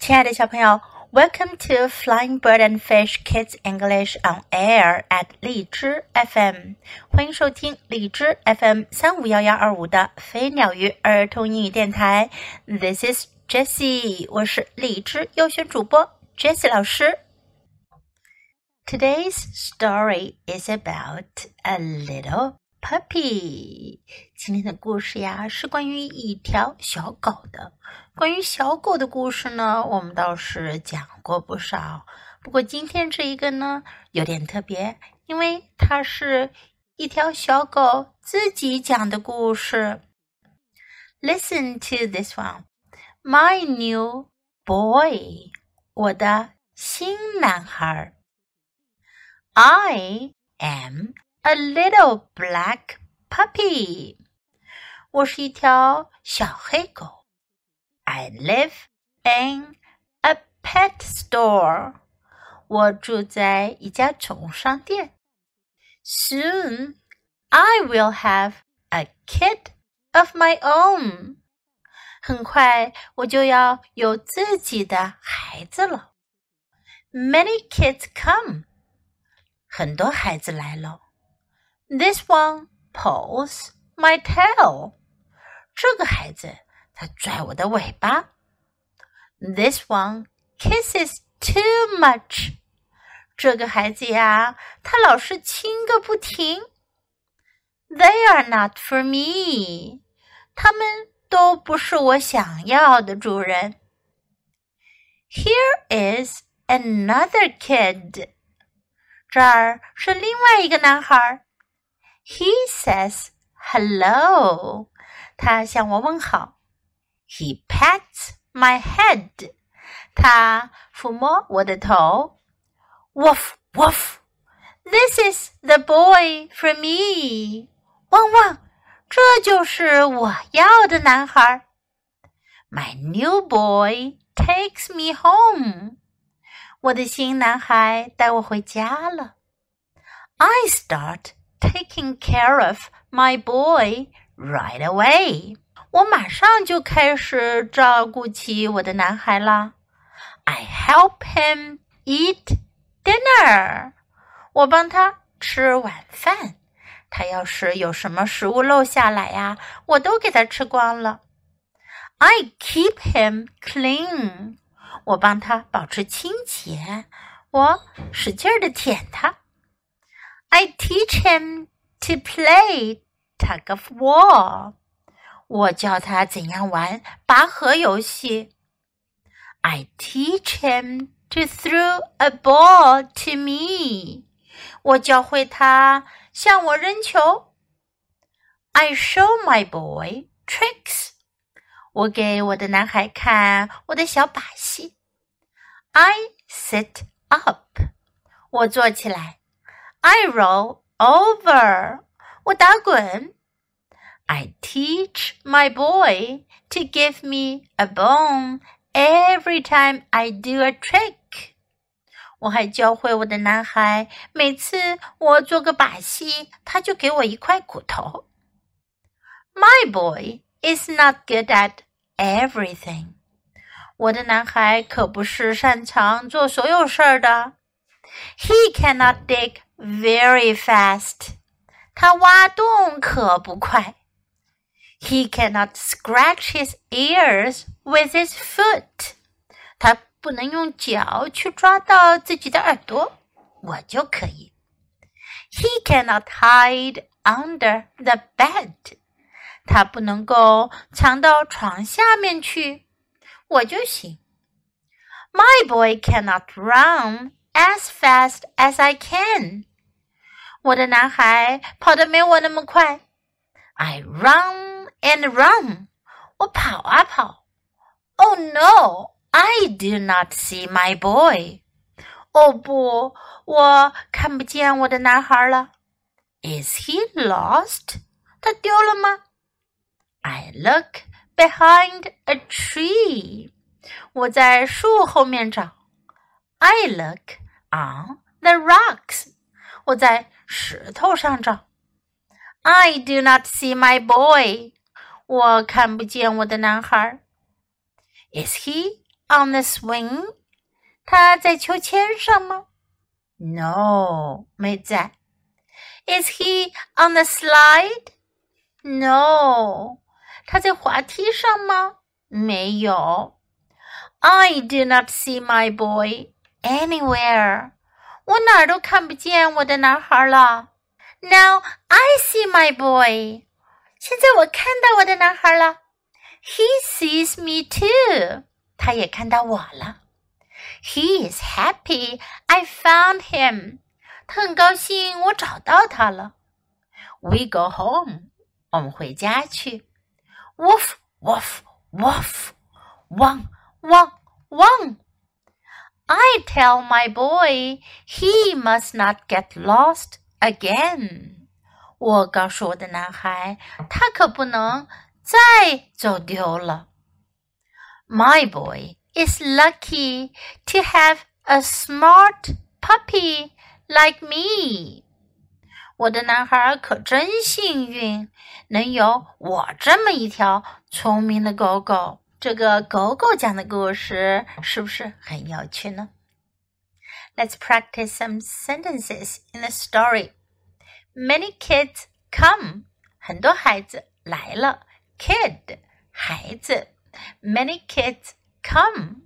亲爱的小朋友，Welcome to Flying Bird and Fish Kids English on Air at 荔枝 FM，欢迎收听荔枝 FM 三五幺幺二五的飞鸟鱼儿童英语电台。This is Jessie，我是荔枝优选主播 Jessie 老师。Today's story is about a little puppy。今天的故事呀，是关于一条小狗的。关于小狗的故事呢，我们倒是讲过不少。不过今天这一个呢，有点特别，因为它是一条小狗自己讲的故事。Listen to this one, my new boy，我的新男孩。I am a little black puppy，我是一条小黑狗。I live in a pet store. 我住在一家宠物商店。Soon I will have a kid of my own. 很快我就要有自己的孩子了。Many kids come. 很多孩子来了。 This one pulls my tail. 这个孩子他拽我的尾巴。This one kisses too much。这个孩子呀，他老是亲个不停。They are not for me。他们都不是我想要的主人。Here is another kid。这儿是另外一个男孩。 He says hello。他向我问好。he pats my head. 他抚摸我的头。Woof woof. This is the boy for me. 汪汪，这就是我要的男孩。My new boy takes me home. 我的新男孩带我回家了。I start taking care of my boy right away. 我马上就开始照顾起我的男孩啦。I help him eat dinner。我帮他吃晚饭。他要是有什么食物漏下来呀，我都给他吃光了。I keep him clean。我帮他保持清洁。我使劲儿的舔他。I teach him to play tug of war。我教他怎样玩拔河游戏。I teach him to throw a ball to me。我教会他向我扔球。I show my boy tricks。我给我的男孩看我的小把戏。I sit up。我坐起来。 I roll over。我打滚。I teach my boy to give me a bone every time I do a trick. 我还教会我的男孩，每次我做个把戏，他就给我一块骨头。My boy is not good at everything. 我的男孩可不是擅长做所有事儿的。He cannot dig very fast. 他挖洞可不快。he cannot scratch his ears with his foot. 他不能用脚去抓到自己的耳朵，我就可以。He cannot hide under the bed. 他不能够藏到床下面去，我就行。My boy cannot run as fast as I can. 我的男孩跑得没我那么快。I run and run. 我跑啊跑。Oh no, I do not see my boy. 哦不，我看不见我的男孩了。Is he lost? 他丢了吗？I look behind a tree. 我在树后面找。I look on the rocks. 我在石头上找。I do not see my boy. 我看不见我的男孩。Is he on the swing？他在秋千上吗？No，没在。Is he on the slide? No，他在滑梯上吗？没有。I do not see my boy anywhere。 我哪儿都看不见我的男孩了。Now I see my boy。现在我看到我的男孩了。He sees me too。他也看到我了。He is happy I found him。他很高兴我找到他了。We go home。我们回家去。Woof woof woof。汪汪汪。I tell my boy he must not get lost again. 我告诉我的男孩，他可不能再走丢了。My boy is lucky to have a smart puppy like me. 我的男孩可真幸运，能有我这么一条聪明的狗狗。 这个狗狗讲的故事是不是很有趣呢？Let's practice some sentences in the story. Many kids come. 很多孩子来了。Kid 孩子。Many kids come.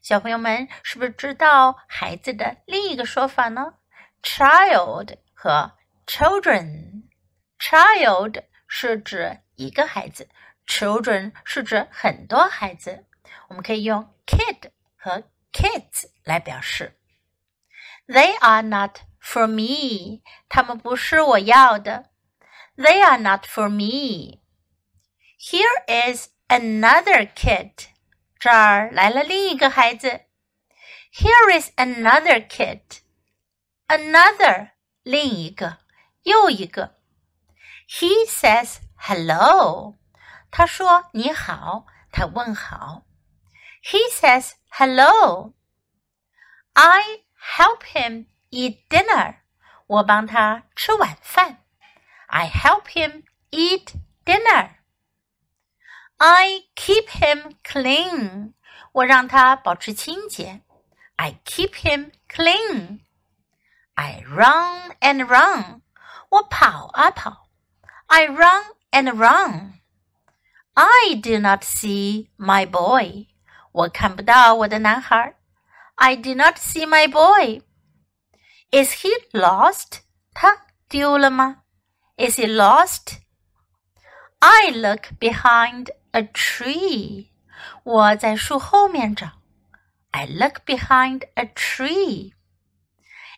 小朋友们是不是知道孩子的另一个说法呢？Child 和 children。Child 是指一个孩子。 Children 是指很多孩子，我们可以用 kid 和 kids 来表示。They are not for me，他们不是我要的。They are not for me。Here is another kid，这儿来了另一个孩子。Here is another kid，another 另一个，又一个。He says hello。 他说：“你好。”他问好。He says hello. I help him eat dinner. 我帮他吃晚饭。I help him eat dinner. I keep him clean. 我让他保持清洁。I keep him clean. I run and run. 我跑啊跑。I run and run. I do not see my boy. 我看不到我的男孩。I do not see my boy. Is he lost? 他丢了吗？Is he lost? I look behind a tree. 我在树后面找。I look behind a tree.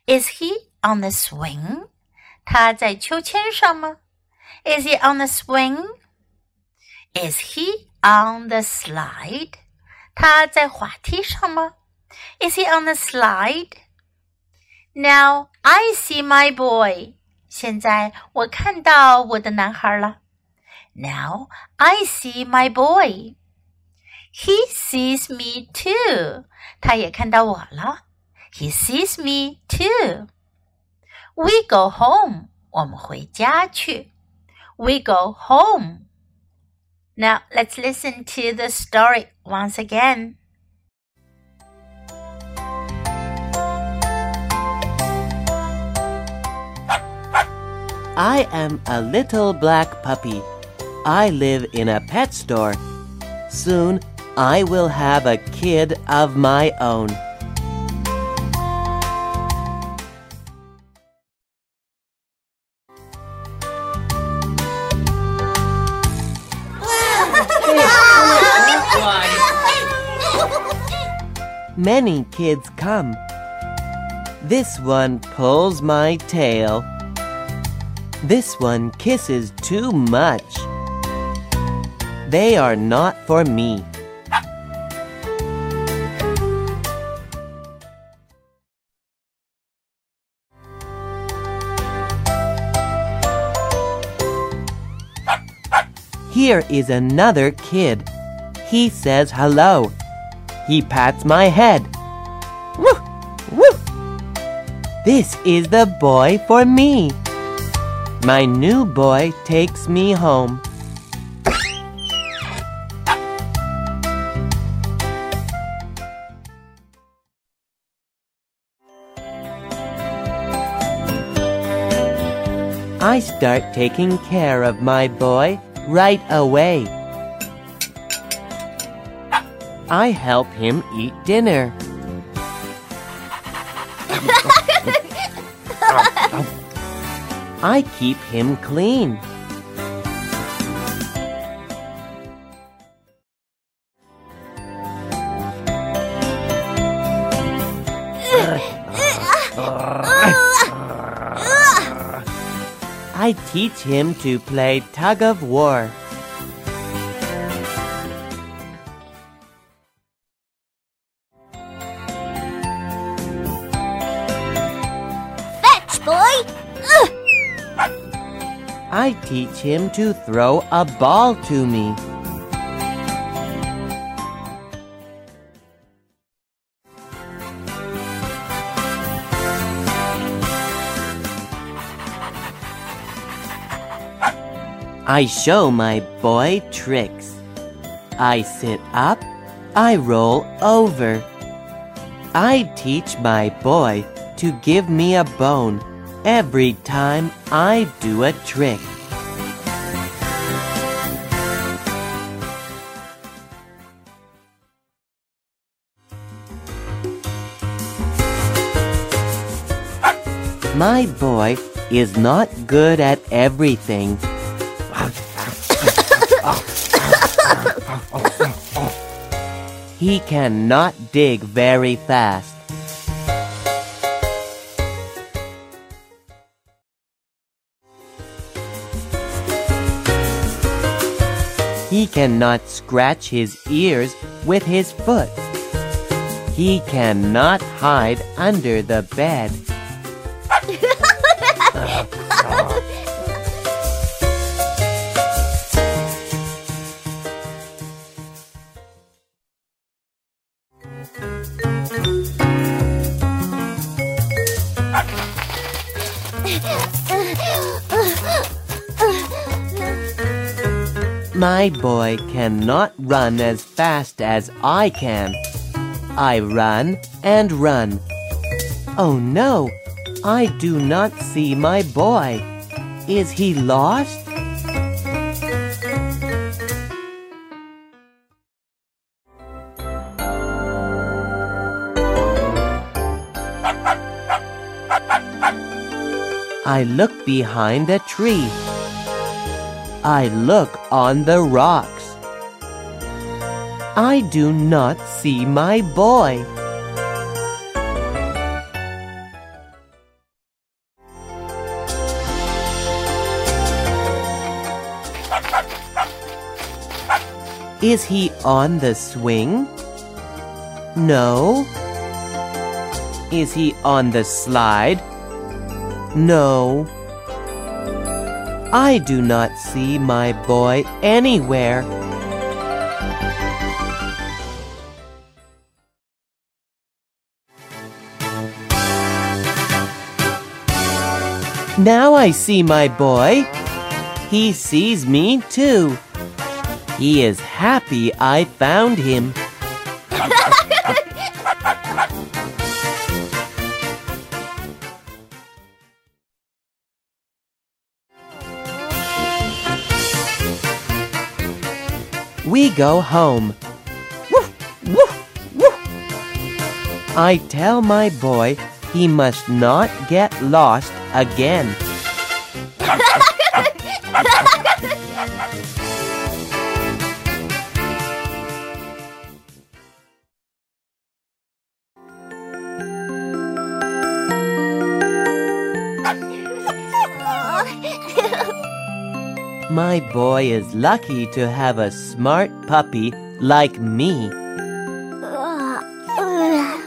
Is he on the swing? 他在秋千上吗？Is he on the swing? Is he on the slide? 他在滑梯上吗？Is he on the slide? Now I see my boy. 现在我看到我的男孩了。Now I see my boy. He sees me too. 他也看到我了。He sees me too. We go home. 我们回家去。We go home. Now let's listen to the story once again. I am a little black puppy. I live in a pet store. Soon I will have a kid of my own. Many kids come. This one pulls my tail. This one kisses too much. They are not for me. Here is another kid. He says hello. He pats my head. Woo, woo! This is the boy for me. My new boy takes me home. I start taking care of my boy right away. I help him eat dinner. I keep him clean. I teach him to play tug of war. I teach him to throw a ball to me. I show my boy tricks. I sit up, I roll over. I teach my boy to give me a bone every time I do a trick. My boy is not good at everything. he cannot dig very fast. He cannot scratch his ears with his foot. He cannot hide under the bed. My boy cannot run as fast as I can. I run and run. Oh no, I do not see my boy. Is he lost? I look behind a tree. I look on the rocks. I do not see my boy. Is he on the swing? No. Is he on the slide? No. I do not see my boy anywhere. Now I see my boy. He sees me too. He is happy I found him. We go home. Woof, woof, woof. I tell my boy he must not get lost again. My boy is lucky to have a smart puppy like me. Ugh. Ugh.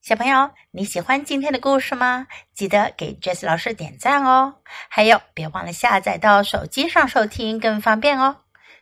小朋友，你喜欢今天的故事吗？记得给 Jess 老师点赞哦！还有，别忘了下载到手机上收听，更方便哦。